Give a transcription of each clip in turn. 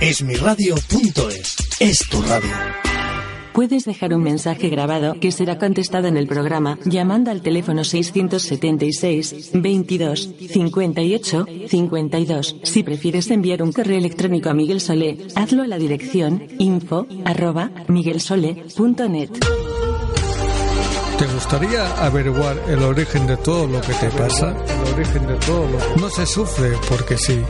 Esmiradio.es es tu radio. Puedes dejar un mensaje grabado que será contestado en el programa llamando al teléfono 676 22 58 52. Si prefieres enviar un correo electrónico a Miguel Solé, hazlo a la dirección info arroba miguelsole.net. ¿Te gustaría averiguar el origen de todo lo que te pasa? El origen de todo lo No se sufre porque sí.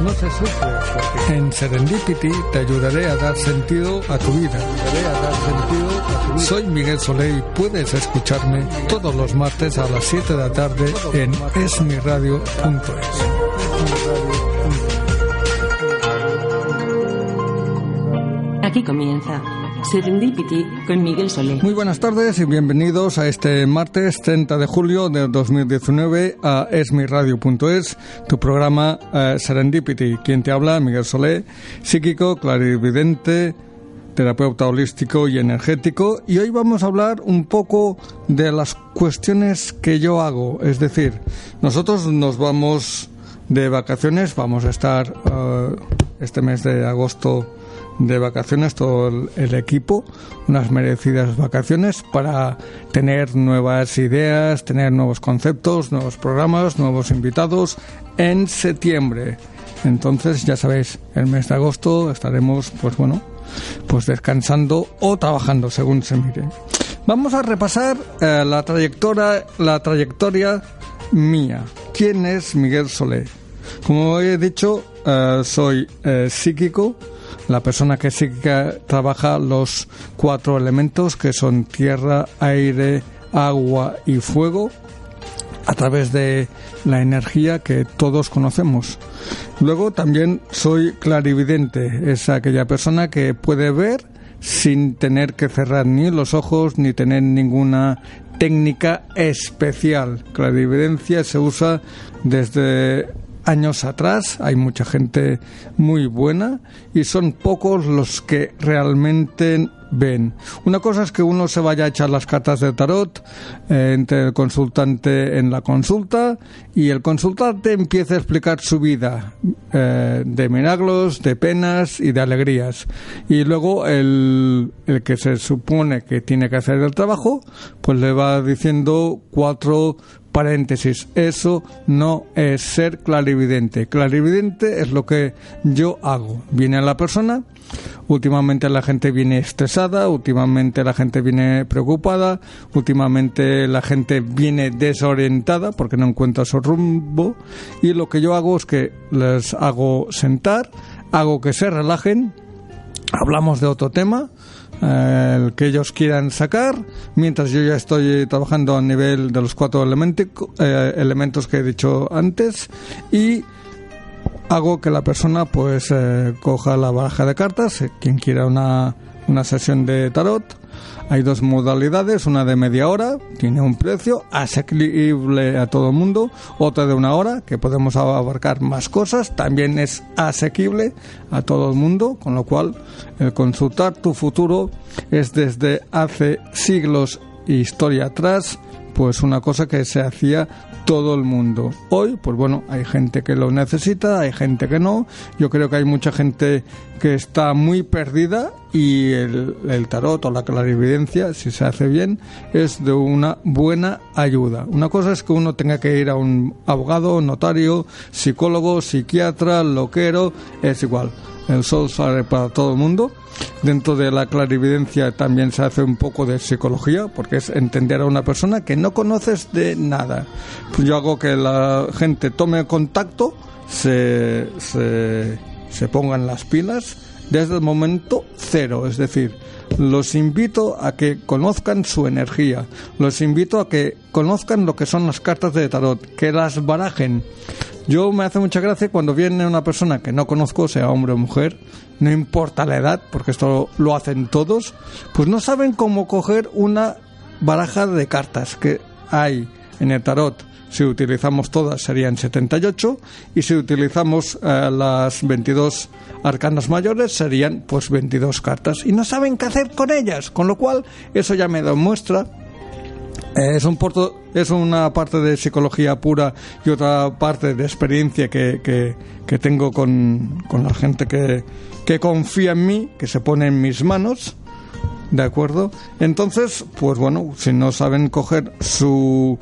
No se sufre porque En Serendipity te ayudaré a dar sentido a tu vida. Ayudaré a dar sentido a tu vida. Soy Miguel Soleil y puedes escucharme todos los martes a las 7 de la tarde en esmiradio.es. Aquí comienza Serendipity con Miguel Solé. Muy buenas tardes y bienvenidos a este martes 30 de julio de 2019 a esmiradio.es, tu programa eh, Serendipity. Quien te habla, Miguel Solé, psíquico, clarividente, terapeuta holístico y energético. Y hoy vamos a hablar un poco de las cuestiones que yo hago. Es decir, nosotros nos vamos de vacaciones, vamos a estar eh, este mes de agosto de vacaciones todo el, equipo, unas merecidas vacaciones para tener nuevas ideas, tener nuevos conceptos, nuevos programas, nuevos invitados en septiembre. Entonces, ya sabéis, el mes de agosto estaremos, pues bueno, pues descansando o trabajando según se mire. Vamos a repasar eh, la trayectoria, la trayectoria mía. ¿Quién es Miguel Solé? Como he dicho, eh, soy eh, psíquico, la persona que psíquica trabaja los cuatro elementos que son tierra, aire, agua y fuego a través de la energía que todos conocemos. Luego también soy clarividente, es aquella persona que puede ver sin tener que cerrar ni los ojos ni tener ninguna técnica especial. Clarividencia se usa desde años atrás, hay mucha gente muy buena y son pocos los que realmente ven. Una cosa es que uno se vaya a echar las cartas de tarot eh, entre el consultante en la consulta y el consultante empieza a explicar su vida eh, de milagros, de penas y de alegrías. Y luego el, el que se supone que tiene que hacer el trabajo, pues le va diciendo cuatro paréntesis, eso no es ser clarividente. Clarividente es lo que yo hago. Viene la persona, últimamente la gente viene estresada, últimamente la gente viene preocupada, últimamente la gente viene desorientada porque no encuentra su rumbo y lo que yo hago es que les hago sentar, hago que se relajen, hablamos de otro tema, el que ellos quieran sacar, mientras yo ya estoy trabajando a nivel de los cuatro eh, elementos que he dicho antes y hago que la persona pues eh, coja la baraja de cartas, quien quiera una, una sesión de tarot, hay dos modalidades, una de media hora, tiene un precio asequible a todo el mundo, otra de una hora, que podemos abarcar más cosas, también es asequible a todo el mundo, con lo cual el consultar tu futuro es desde hace siglos historia atrás, pues una cosa que se hacía todo el mundo. Hoy, pues bueno, hay gente que lo necesita, hay gente que no. Yo creo que hay mucha gente que está muy perdida y el, el, tarot o la clarividencia, si se hace bien, es de una buena ayuda. Una cosa es que uno tenga que ir a un abogado, notario, psicólogo, psiquiatra, loquero, es igual. El sol sale para todo el mundo. Dentro de la clarividencia también se hace un poco de psicología, porque es entender a una persona que no conoces de nada. Pues yo hago que la gente tome contacto, se, se, se pongan las pilas desde el momento cero, es decir, los invito a que conozcan su energía, los invito a que conozcan lo que son las cartas de tarot, que las barajen. Yo me hace mucha gracia cuando viene una persona que no conozco, sea hombre o mujer, no importa la edad, porque esto lo hacen todos, pues no saben cómo coger una baraja de cartas que hay en el tarot. Si utilizamos todas serían 78 y si utilizamos eh, las 22 arcanas mayores serían pues 22 cartas y no saben qué hacer con ellas, con lo cual eso ya me demuestra Es, un es una parte de psicología pura y otra parte de experiencia que, que, tengo con, con, la gente que, que confía en mí, que se pone en mis manos. ¿De acuerdo? Entonces, pues bueno, si no saben coger su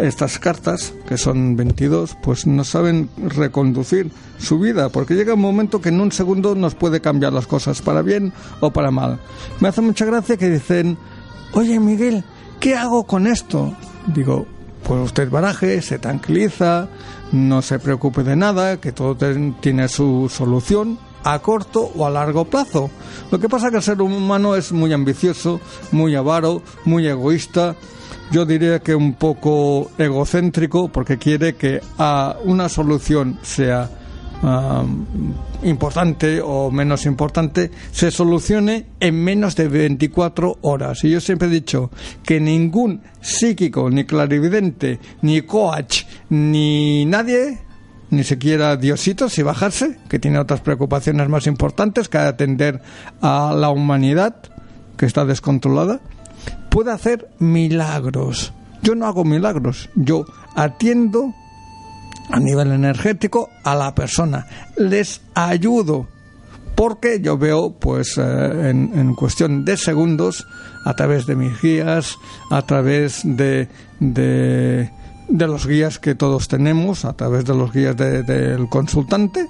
estas cartas, que son 22, pues no saben reconducir su vida, porque llega un momento que en un segundo nos puede cambiar las cosas para bien o para mal. Me hace mucha gracia que dicen, oye Miguel, ¿qué hago con esto? Digo, pues usted baraje, se tranquiliza, no se preocupe de nada, que todo tiene su solución a corto o a largo plazo. Lo que pasa es que el ser humano es muy ambicioso, muy avaro, muy egoísta, yo diría que un poco egocéntrico porque quiere que a una solución sea importante o menos importante se solucione en menos de 24 horas. Y yo siempre he dicho que ningún psíquico, ni clarividente, ni coach, ni nadie, ni siquiera Diosito, si bajarse, que tiene otras preocupaciones más importantes que atender a la humanidad que está descontrolada, puede hacer milagros. Yo no hago milagros, yo atiendo a nivel energético a la persona, les ayudo, porque yo veo, pues, eh, en, cuestión de segundos, a través de mis guías, a través de, de, los guías que todos tenemos, a través de los guías del consultante,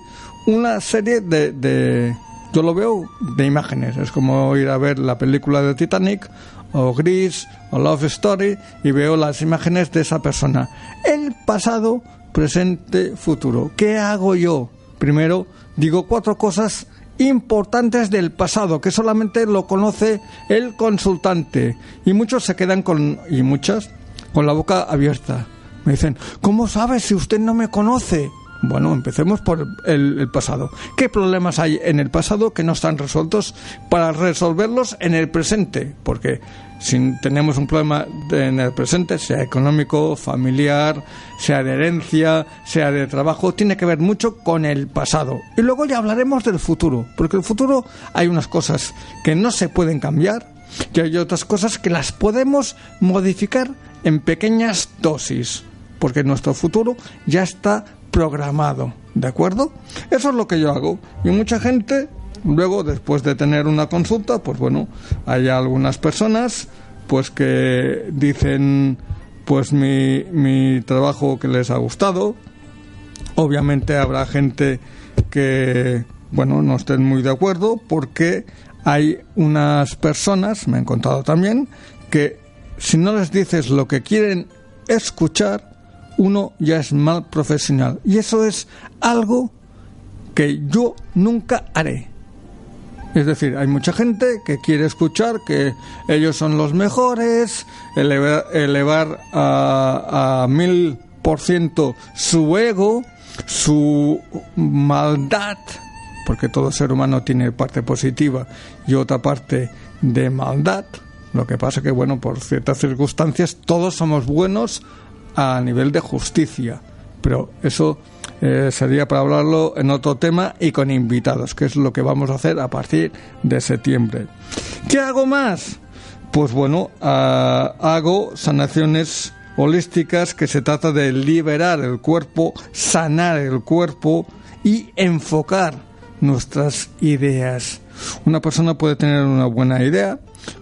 una serie de, de, yo lo veo de imágenes, es como ir a ver la película de Titanic o Gris o Love Story y veo las imágenes de esa persona. El pasado, presente, futuro. ¿Qué hago yo? Primero, digo cuatro cosas importantes del pasado que solamente lo conoce el consultante y muchos se quedan con y muchas con la boca abierta. Me dicen, ¿cómo sabe si usted no me conoce? Bueno, empecemos por el, pasado. ¿Qué problemas hay en el pasado que no están resueltos para resolverlos en el presente? Porque si tenemos un problema en el presente, sea económico, familiar, sea de herencia, sea de trabajo, tiene que ver mucho con el pasado. Y luego ya hablaremos del futuro, porque el futuro hay unas cosas que no se pueden cambiar y hay otras cosas que las podemos modificar en pequeñas dosis, porque nuestro futuro ya está programado, ¿de acuerdo? Eso es lo que yo hago. Y mucha gente, luego, después de tener una consulta, pues bueno, hay algunas personas pues que dicen pues mi, mi trabajo que les ha gustado. Obviamente habrá gente que, bueno, no estén muy de acuerdo porque hay unas personas, me han contado también, que si no les dices lo que quieren escuchar, uno ya es mal profesional. Y eso es algo que yo nunca haré. Es decir, hay mucha gente que quiere escuchar que ellos son los mejores, elevar, a, mil por ciento su ego, su maldad, porque todo ser humano tiene parte positiva y otra parte de maldad. Lo que pasa que, bueno, por ciertas circunstancias todos somos buenos a nivel de justicia. Pero eso eh, sería para hablarlo en otro tema y con invitados, que es lo que vamos a hacer a partir de septiembre. ¿Qué hago más? Pues bueno, ah, hago sanaciones holísticas que se trata de liberar el cuerpo, sanar el cuerpo y enfocar nuestras ideas. Una persona puede tener una buena idea,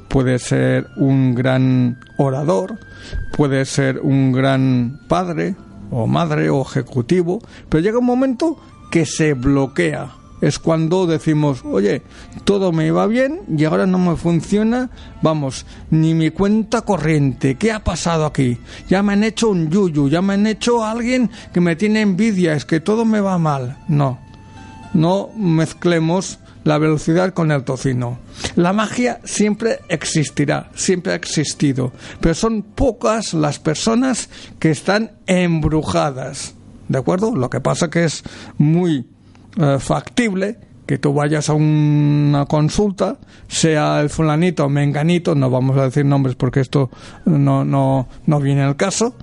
puede ser un gran orador, puede ser un gran padre o madre o ejecutivo, pero llega un momento que se bloquea. Es cuando decimos, oye, todo me va bien y ahora no me funciona, vamos, ni mi cuenta corriente, ¿qué ha pasado aquí? Ya me han hecho un yuyu, ya me han hecho alguien que me tiene envidia, es que todo me va mal. No, no mezclemos la velocidad con el tocino. La magia siempre existirá, siempre ha existido, pero son pocas las personas que están embrujadas. ¿De acuerdo? Lo que pasa que es muy eh, factible que tú vayas a una consulta, sea el fulanito o menganito, no vamos a decir nombres porque esto no, no, no viene al caso,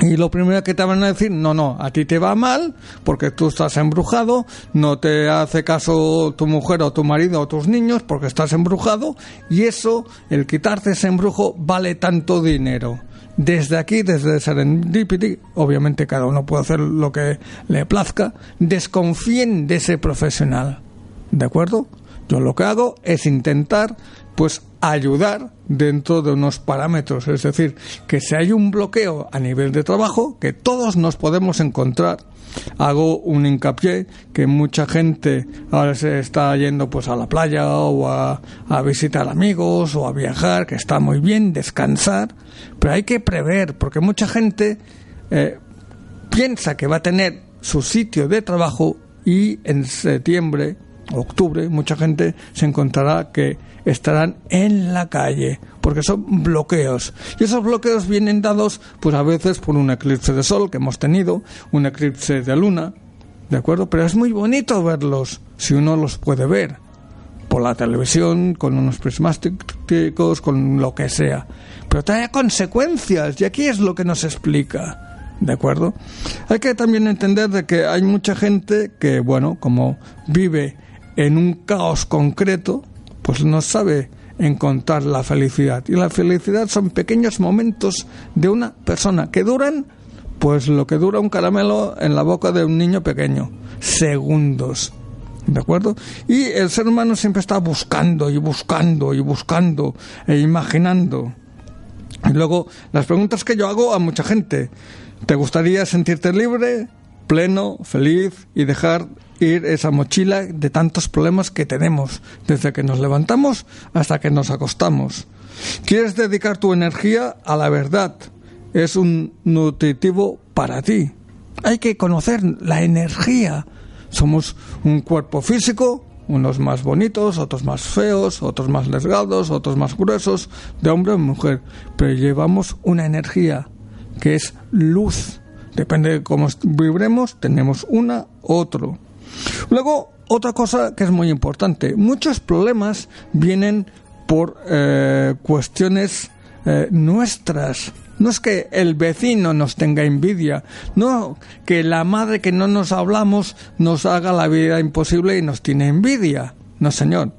y lo primero que te van a decir, no, no, a ti te va mal porque tú estás embrujado, no te hace caso tu mujer o tu marido o tus niños porque estás embrujado y eso, el quitarte ese embrujo, vale tanto dinero. desde aquí, desde Serendipity, obviamente cada uno puede hacer lo que le plazca, desconfíen de ese profesional. ¿De acuerdo? Yo lo que hago es intentar, pues, ayudar dentro de unos parámetros. Es decir, que si hay un bloqueo a nivel de trabajo, que todos nos podemos encontrar hago un hincapié que mucha gente ahora se está yendo pues a la playa o a, visitar amigos o a viajar, que está muy bien, descansar, pero hay que prever, porque mucha gente eh, piensa que va a tener su sitio de trabajo y en septiembre, octubre, mucha gente se encontrará que estarán en la calle porque son bloqueos. Y esos bloqueos vienen dados, pues a veces por un eclipse de sol que hemos tenido, un eclipse de luna, ¿de acuerdo? Pero es muy bonito verlos, si uno los puede ver, por la televisión, con unos prismáticos, con lo que sea. Pero trae consecuencias, y aquí es lo que nos explica. ¿De acuerdo? Hay que también entender de que hay mucha gente que, bueno, como vive en un caos concreto, pues no sabe encontrar la felicidad. Y la felicidad son pequeños momentos de una persona que duran, pues lo que dura un caramelo en la boca de un niño pequeño, segundos. ¿De acuerdo? Y el ser humano siempre está buscando y buscando y buscando e imaginando. Y luego, las preguntas que yo hago a mucha gente. ¿Te gustaría sentirte libre, pleno, feliz y dejar ir esa mochila de tantos problemas que tenemos, desde que nos levantamos hasta que nos acostamos. ¿Quieres dedicar tu energía a la verdad? Es un nutritivo para ti. Hay que conocer la energía. Somos un cuerpo físico, unos más bonitos, otros más feos, otros más delgados, otros más gruesos, de hombre o mujer, pero llevamos una energía que es luz. Depende de cómo vibremos, tenemos una, otro. Luego, otra cosa que es muy importante, muchos problemas vienen por eh, cuestiones eh, nuestras. No es que el vecino nos tenga envidia, no que la madre que no nos hablamos nos haga la vida imposible y nos tiene envidia. No, señor.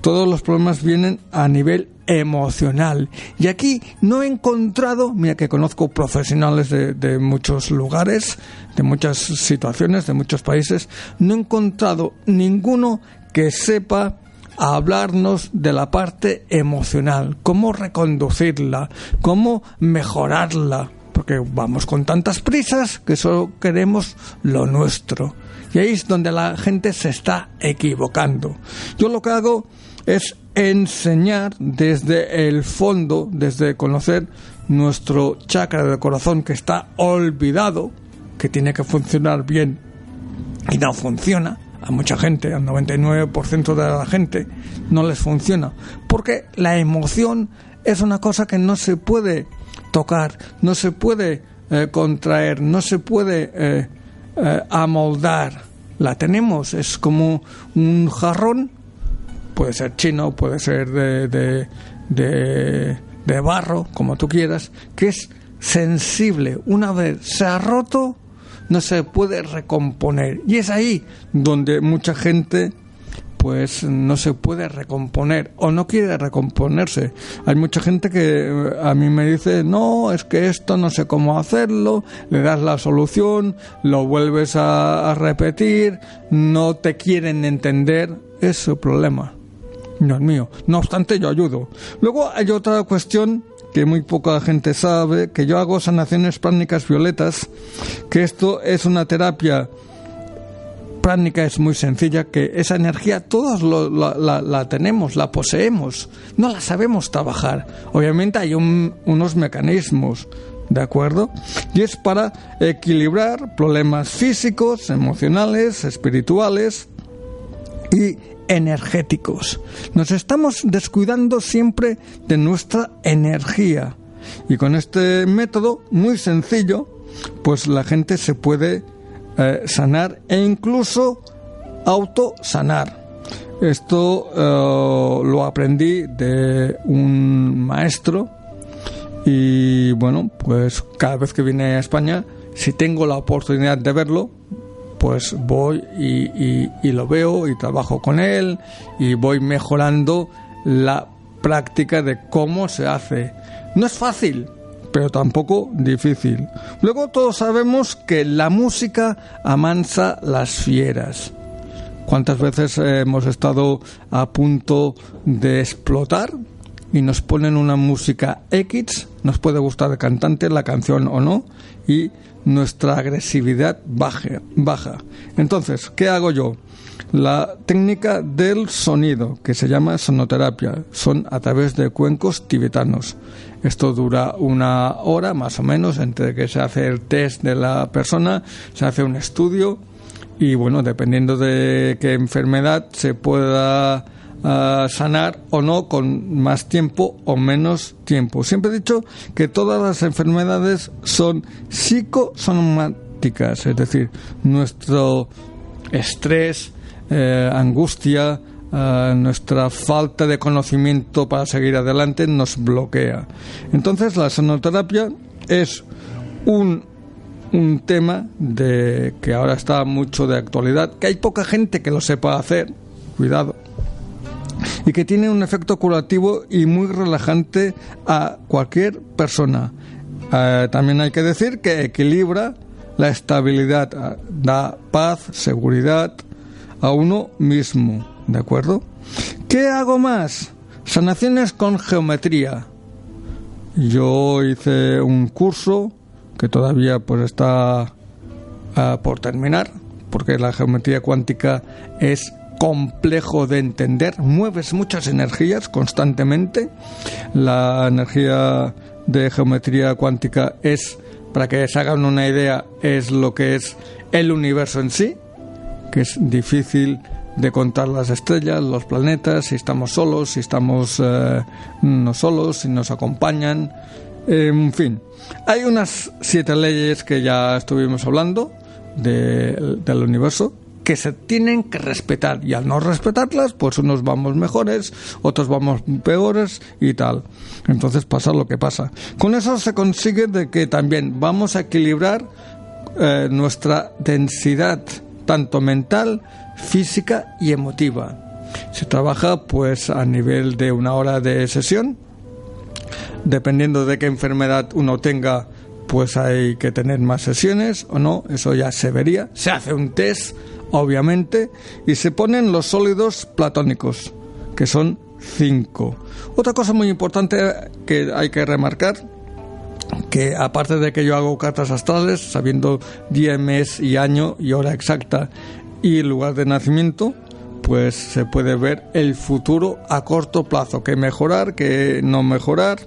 Todos los problemas vienen a nivel emocional. Y aquí no he encontrado, mira que conozco profesionales de, muchos lugares, de muchas situaciones, de muchos países, no he encontrado ninguno que sepa hablarnos de la parte emocional, cómo reconducirla, cómo mejorarla, porque vamos con tantas prisas que solo queremos lo nuestro. Y ahí es donde la gente se está equivocando. Yo lo que hago es enseñar desde el fondo, desde conocer nuestro chakra del corazón que está olvidado, que tiene que funcionar bien y no funciona. A mucha gente, al 99% de la gente, no les funciona. Porque la emoción es una cosa que no se puede tocar, no se puede eh, contraer, no se puede eh, eh, amoldar. La tenemos, es como un jarrón puede ser chino, puede ser de, de, barro, como tú quieras, que es sensible. Una vez se ha roto, no se puede recomponer. Y es ahí donde mucha gente pues no se puede recomponer o no quiere recomponerse. Hay mucha gente que eh, a mí me dice, no, es que esto no sé cómo hacerlo, le das la solución, lo vuelves a, a repetir, no te quieren entender, es su problema no es mío. No obstante, yo ayudo. Luego hay otra cuestión que muy poca gente sabe, que yo hago sanaciones pránicas violetas, que esto es una terapia pránica, es muy sencilla, que esa energía todos la, tenemos, la poseemos, no la sabemos trabajar. Obviamente hay unos mecanismos, ¿de acuerdo? Y es para equilibrar problemas físicos, emocionales, espirituales y energéticos. Nos estamos descuidando siempre de nuestra energía. Y con este método muy sencillo, pues la gente se puede eh, sanar e incluso autosanar. Esto eh, lo aprendí de un maestro y bueno, pues cada vez que viene a España, si tengo la oportunidad de verlo, pues voy y, lo veo y trabajo con él y voy mejorando la práctica de cómo se hace. No es fácil, pero tampoco difícil. Luego todos sabemos que la música amansa las fieras. ¿Cuántas veces hemos estado a punto de explotar y nos ponen una música X, nos puede gustar el cantante, la canción o no, y nuestra agresividad baja. baja. Entonces, ¿qué hago yo? La técnica del sonido, que se llama sonoterapia, son a través de cuencos tibetanos. Esto dura una hora más o menos entre que se hace el test de la persona, se hace un estudio y bueno, dependiendo de qué enfermedad se pueda sanar o no con más tiempo o menos tiempo. Siempre he dicho que todas las enfermedades son psicosomáticas, es decir, nuestro estrés, eh, angustia, eh, nuestra falta de conocimiento para seguir adelante nos bloquea. Entonces la sonoterapia es un, un tema de que ahora está mucho de actualidad, que hay poca gente que lo sepa hacer, cuidado, y que tiene un efecto curativo y muy relajante a cualquier persona. Eh, también hay que decir que equilibra la estabilidad, eh, da paz, seguridad a uno mismo, ¿de acuerdo? ¿Qué hago más? Sanaciones con geometría. Yo hice un curso que todavía pues está eh, por terminar, porque la geometría cuántica es complejo de entender, mueves muchas energías constantemente. La energía de geometría cuántica es, para que se hagan una idea, es lo que es el universo en sí, que es difícil de contar las estrellas, los planetas, si estamos solos, si estamos eh, no solos, si nos acompañan, en fin. Hay unas siete leyes que ya estuvimos hablando del universo, que se tienen que respetar y al no respetarlas, pues unos vamos mejores, otros vamos peores y tal. Entonces pasa lo que pasa. Con eso se consigue de que también vamos a equilibrar eh, nuestra densidad, tanto mental, física y emotiva. Se trabaja pues a nivel de una hora de sesión, dependiendo de qué enfermedad uno tenga, pues hay que tener más sesiones o no, eso ya se vería. Se hace un test obviamente, y se ponen los sólidos platónicos, que son cinco. Otra cosa muy importante que hay que remarcar, que aparte de que yo hago cartas astrales, sabiendo día, mes y año y hora exacta y lugar de nacimiento, pues se puede ver el futuro a corto plazo, que mejorar, que no mejorar,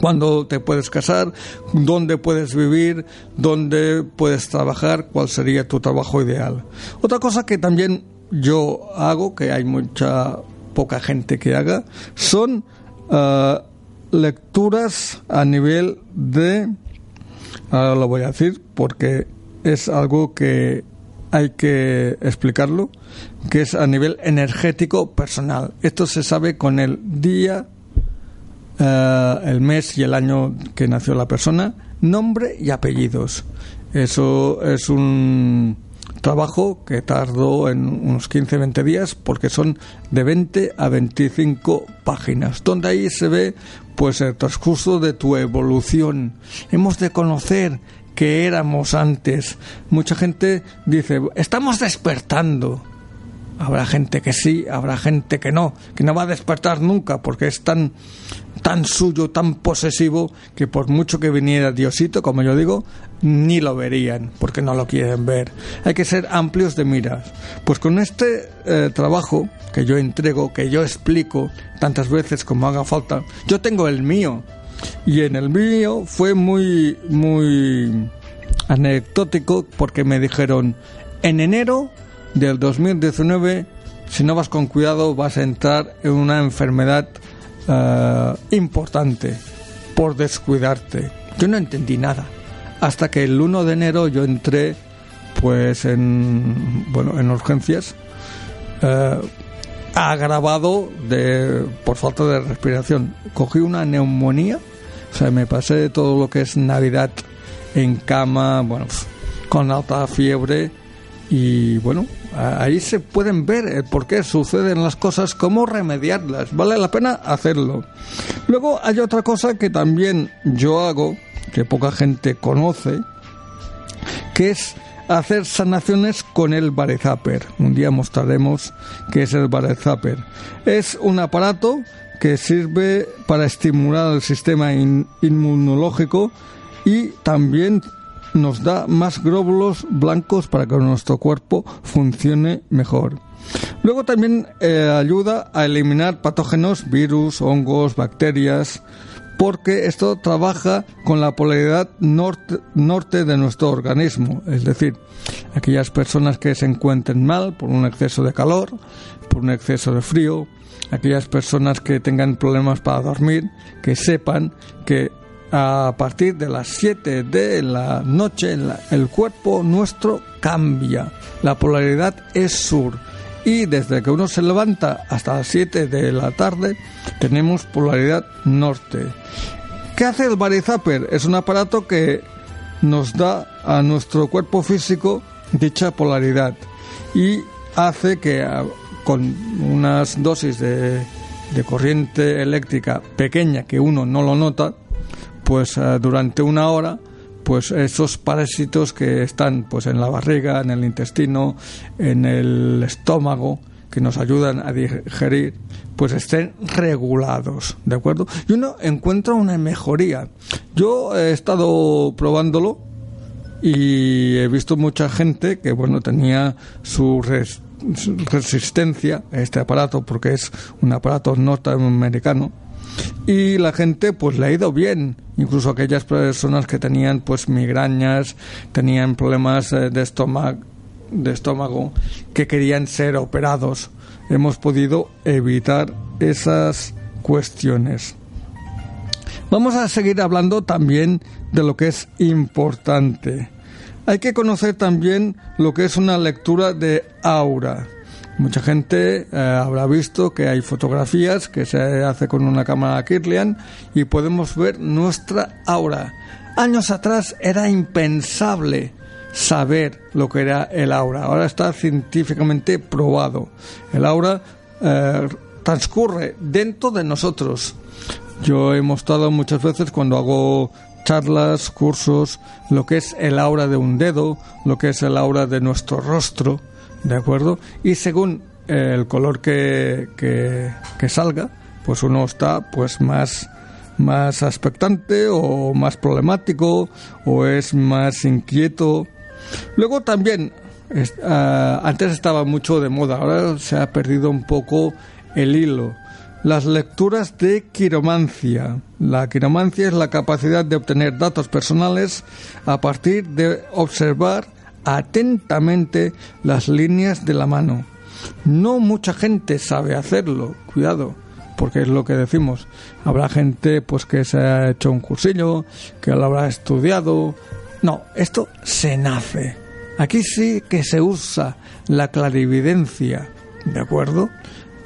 cuándo te puedes casar, dónde puedes vivir, dónde puedes trabajar, cuál sería tu trabajo ideal. Otra cosa que también yo hago, que hay mucha poca gente que haga, son eh, lecturas a nivel de, ahora lo voy a decir porque es algo que hay que explicarlo, que es a nivel energético personal. Esto se sabe con el día eh, el mes y el año que nació la persona, nombre y apellidos. Eso es un trabajo que tardó en unos 15-20 días porque son de 20 a 25 páginas, donde ahí se ve pues el transcurso de tu evolución. Hemos de conocer que éramos antes. Mucha gente dice, estamos despertando. Habrá gente que sí, habrá gente que no, que no va a despertar nunca porque es tan, tan suyo, tan posesivo, que por mucho que viniera Diosito, como yo digo, ni lo verían porque no lo quieren ver. Hay que ser amplios de miras. Pues con este eh, trabajo que yo entrego, que yo explico tantas veces como haga falta, yo tengo el mío. Y en el mío fue muy, muy anecdótico porque me dijeron, en enero del 2019, si no vas con cuidado, vas a entrar en una enfermedad eh, importante por descuidarte. Yo no entendí nada. Hasta que el 1 de enero yo entré pues en bueno en urgencias eh, agravado de por falta de respiración cogí una neumonía o sea me pasé todo lo que es navidad en cama bueno con alta fiebre y bueno, Ahí se pueden ver por qué suceden las cosas, cómo remediarlas. Vale la pena hacerlo. Luego hay otra cosa que también yo hago, que poca gente conoce, que es hacer sanaciones con el Barezapper. Un día mostraremos qué es el Barezapper. Es un aparato que sirve para estimular el sistema inmunológico y también nos da más glóbulos blancos para que nuestro cuerpo funcione mejor. Luego también eh, ayuda a eliminar patógenos, virus, hongos, bacterias, porque esto trabaja con la polaridad norte, norte, de nuestro organismo, es decir, aquellas personas que se encuentren mal por un exceso de calor, por un exceso de frío, aquellas personas que tengan problemas para dormir, que sepan que a partir de las 7 de la noche el cuerpo nuestro cambia. La polaridad es sur. Y desde que uno se levanta hasta las 7 de la tarde tenemos polaridad norte. ¿Qué hace el Barizapper? Es un aparato que nos da a nuestro cuerpo físico dicha polaridad y hace que con unas dosis de, de corriente eléctrica pequeña que uno no lo nota, pues eh, durante una hora pues esos parásitos que están pues en la barriga, en el intestino, en el estómago, que nos ayudan a digerir, pues estén regulados, ¿de acuerdo? Y uno encuentra una mejoría. Yo he estado probándolo y he visto mucha gente que, bueno, tenía su, su resistencia a este aparato, porque es un aparato norteamericano, y la gente pues le ha ido bien. Incluso aquellas personas que tenían pues migrañas tenían problemas eh, de estómago de estómago que querían ser operados. Hemos podido evitar esas cuestiones. Vamos a seguir hablando también de lo que es importante hay que conocer también lo que es una lectura de aura Mucha gente eh, habrá visto que hay fotografías que se hace con una cámara Kirlian y podemos ver nuestra aura. Años atrás era impensable saber lo que era el aura. Ahora está científicamente probado. El aura eh, transcurre dentro de nosotros. Yo he mostrado muchas veces cuando hago charlas, cursos, lo que es el aura de un dedo, lo que es el aura de nuestro rostro ¿de acuerdo? Y según el color que, que, salga, pues uno está pues más más expectante o más problemático o es más inquieto. Luego también, ah, antes estaba mucho de moda, ahora se ha perdido un poco el hilo. Las lecturas de quiromancia. La quiromancia es la capacidad de obtener datos personales a partir de observar atentamente las líneas de la mano. No mucha gente sabe hacerlo, cuidado, porque es lo que decimos. Habrá gente pues que se ha hecho un cursillo, que lo habrá estudiado. No, esto se nace. Aquí sí que se usa la clarividencia, ¿de acuerdo?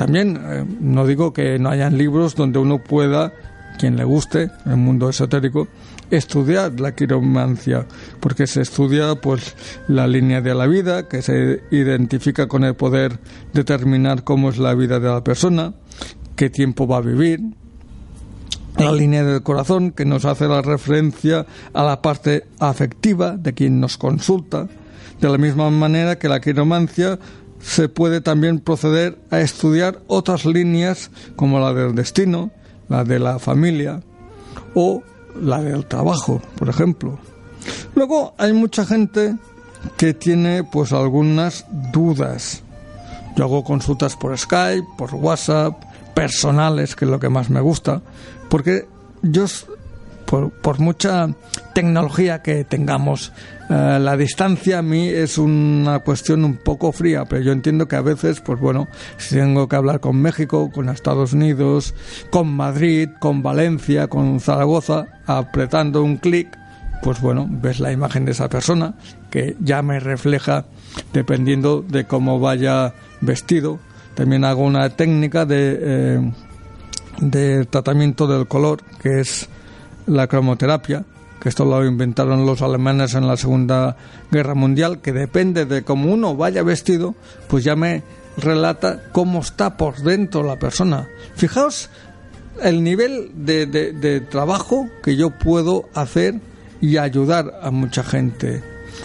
También eh, no digo que no hayan libros donde uno pueda, quien le guste, el mundo esotérico, estudiar la quiromancia, porque se estudia pues la línea de la vida, que se identifica con el poder determinar cómo es la vida de la persona, qué tiempo va a vivir, la línea del corazón, que nos hace la referencia a la parte afectiva de quien nos consulta, de la misma manera que la quiromancia se puede también proceder a estudiar otras líneas como la del destino, la de la familia o la del trabajo, por ejemplo. Luego hay mucha gente que tiene pues algunas dudas. Yo hago consultas por Skype, por WhatsApp, personales, que es lo que más me gusta, porque yo por, mucha tecnología que tengamos, eh, la distancia a mí es una cuestión un poco fría, pero yo entiendo que a veces, pues bueno, si tengo que hablar con México, con Estados Unidos, con Madrid, con Valencia, con Zaragoza, apretando un clic, pues bueno, ves la imagen de esa persona que ya me refleja dependiendo de cómo vaya vestido. También hago una técnica de, eh, de tratamiento del color que es la cromoterapia, que esto lo inventaron los alemanes en la Segunda Guerra Mundial, que depende de cómo uno vaya vestido, pues ya me relata cómo está por dentro la persona. Fijaos el nivel de, de, trabajo que yo puedo hacer y ayudar a mucha gente.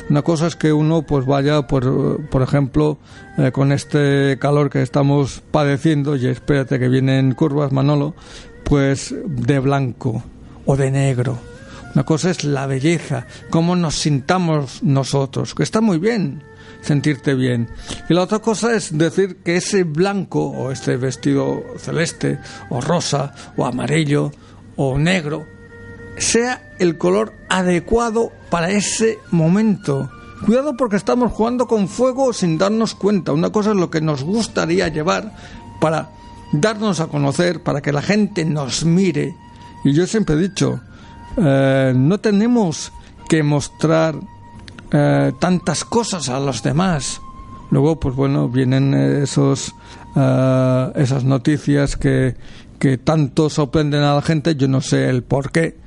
Una cosa es que uno pues vaya, por, por ejemplo, eh, con este calor que estamos padeciendo, y espérate que vienen curvas, Manolo, pues de blanco o de negro. Una cosa es la belleza, cómo nos sintamos nosotros, que está muy bien sentirte bien. Y la otra cosa es decir que ese blanco o este vestido celeste o rosa o amarillo o negro sea el color adecuado para ese momento. Cuidado porque estamos jugando con fuego sin darnos cuenta. Una cosa es lo que nos gustaría llevar para darnos a conocer, para que la gente nos mire. Y yo siempre he dicho, eh, no tenemos que mostrar eh, tantas cosas a los demás. Luego, pues bueno, vienen esos, eh, esas noticias que, que tanto sorprenden a la gente, yo no sé el por qué,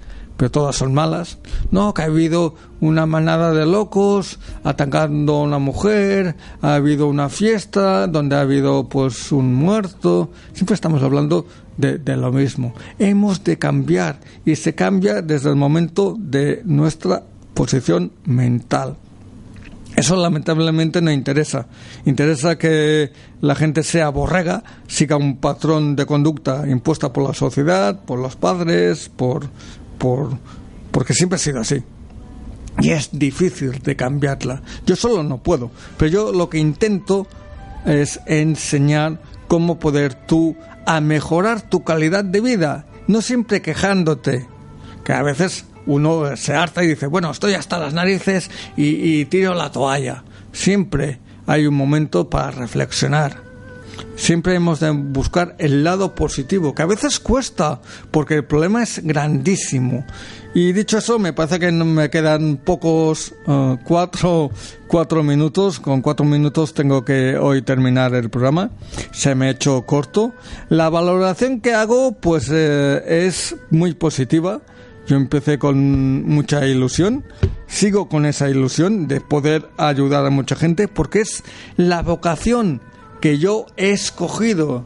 pero todas son malas. No, que ha habido una manada de locos atacando a una mujer, ha habido una fiesta donde ha habido pues un muerto. Siempre estamos hablando de, de lo mismo. Hemos de cambiar y se cambia desde el momento de nuestra posición mental. Eso lamentablemente no interesa. Interesa que la gente sea borrega, siga un patrón de conducta impuesta por la sociedad, por los padres, por, por, porque siempre ha sido así. Y es difícil de cambiarla. Yo solo no puedo, pero yo lo que intento es enseñar cómo poder tú a mejorar tu calidad de vida, no siempre quejándote, que a veces uno se harta y dice, bueno, estoy hasta las narices y, tiro la toalla. Siempre hay un momento para reflexionar. Siempre hemos de buscar el lado positivo, que a veces cuesta, porque el problema es grandísimo. Y dicho eso, me parece que me quedan pocos, eh, cuatro, cuatro minutos. Con cuatro minutos tengo que hoy terminar el programa. Se me ha hecho corto. La valoración que hago, pues, eh, es muy positiva. Yo empecé con mucha ilusión, sigo con esa ilusión de poder ayudar a mucha gente porque es la vocación que yo he escogido.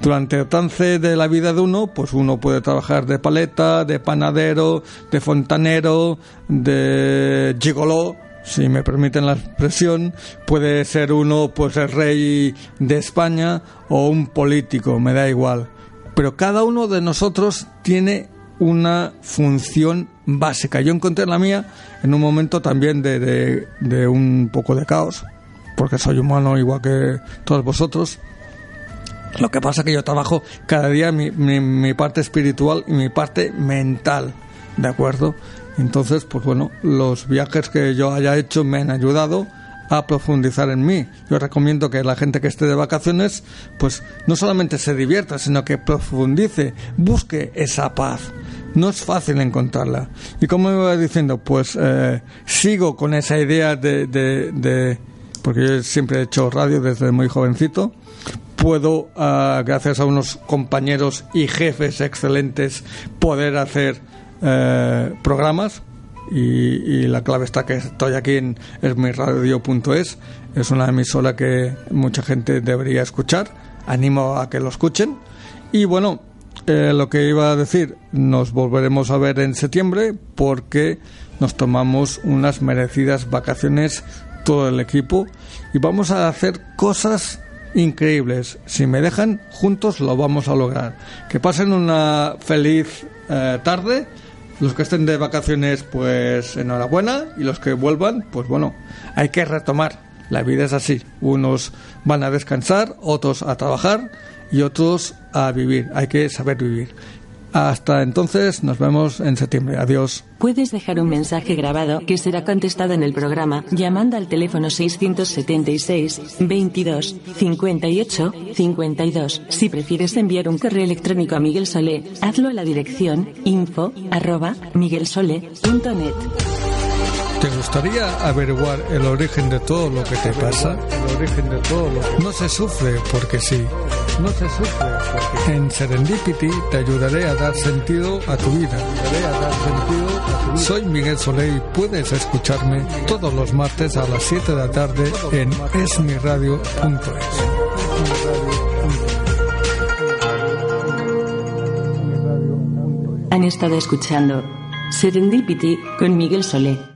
Durante el trance de la vida de uno, pues uno puede trabajar de paleta, de panadero, de fontanero, de gigoló, si me permiten la expresión, puede ser uno pues el rey de España o un político, me da igual. Pero cada uno de nosotros tiene una función básica. Yo encontré la mía en un momento también de, de, un poco de caos, porque soy humano igual que todos vosotros. Lo que pasa es que yo trabajo cada día mi, mi, parte espiritual y mi parte mental, ¿de acuerdo? Entonces, pues bueno, los viajes que yo haya hecho me han ayudado a profundizar en mí. Yo recomiendo que la gente que esté de vacaciones, pues no solamente se divierta, sino que profundice, busque esa paz. No es fácil encontrarla. Y como iba diciendo, pues eh, sigo con esa idea de, de, porque yo siempre he hecho radio desde muy jovencito, puedo, ah, gracias a unos compañeros y jefes excelentes, poder hacer eh, programas y, la clave está que estoy aquí en esmiradio.es. Es una emisora que mucha gente debería escuchar. Animo a que lo escuchen. Y bueno, eh, lo que iba a decir, nos volveremos a ver en septiembre porque nos tomamos unas merecidas vacaciones todo el equipo y vamos a hacer cosas increíbles. Si me dejan, juntos lo vamos a lograr. Que pasen una feliz eh, tarde los que estén de vacaciones, pues enhorabuena. Y los que vuelvan, pues bueno, hay que retomar. La vida es así. Unos van a descansar, otros a trabajar y otros a vivir. Hay que saber vivir. Hasta entonces, nos vemos en septiembre. Adiós. Puedes dejar un mensaje grabado que será contestado en el programa llamando al teléfono 676 22 58 52. Si prefieres enviar un correo electrónico a Miguel Solé, hazlo a la dirección info arroba miguelsole.net. ¿Te gustaría averiguar el origen de todo lo que te pasa? El origen de todo lo No se sufre porque sí No se sufre porque en Serendipity te ayudaré a dar sentido a tu vida. Soy Miguel Solé y puedes escucharme todos los martes a las 7 de la tarde en esmiradio.es. Han estado escuchando Serendipity con Miguel Solé.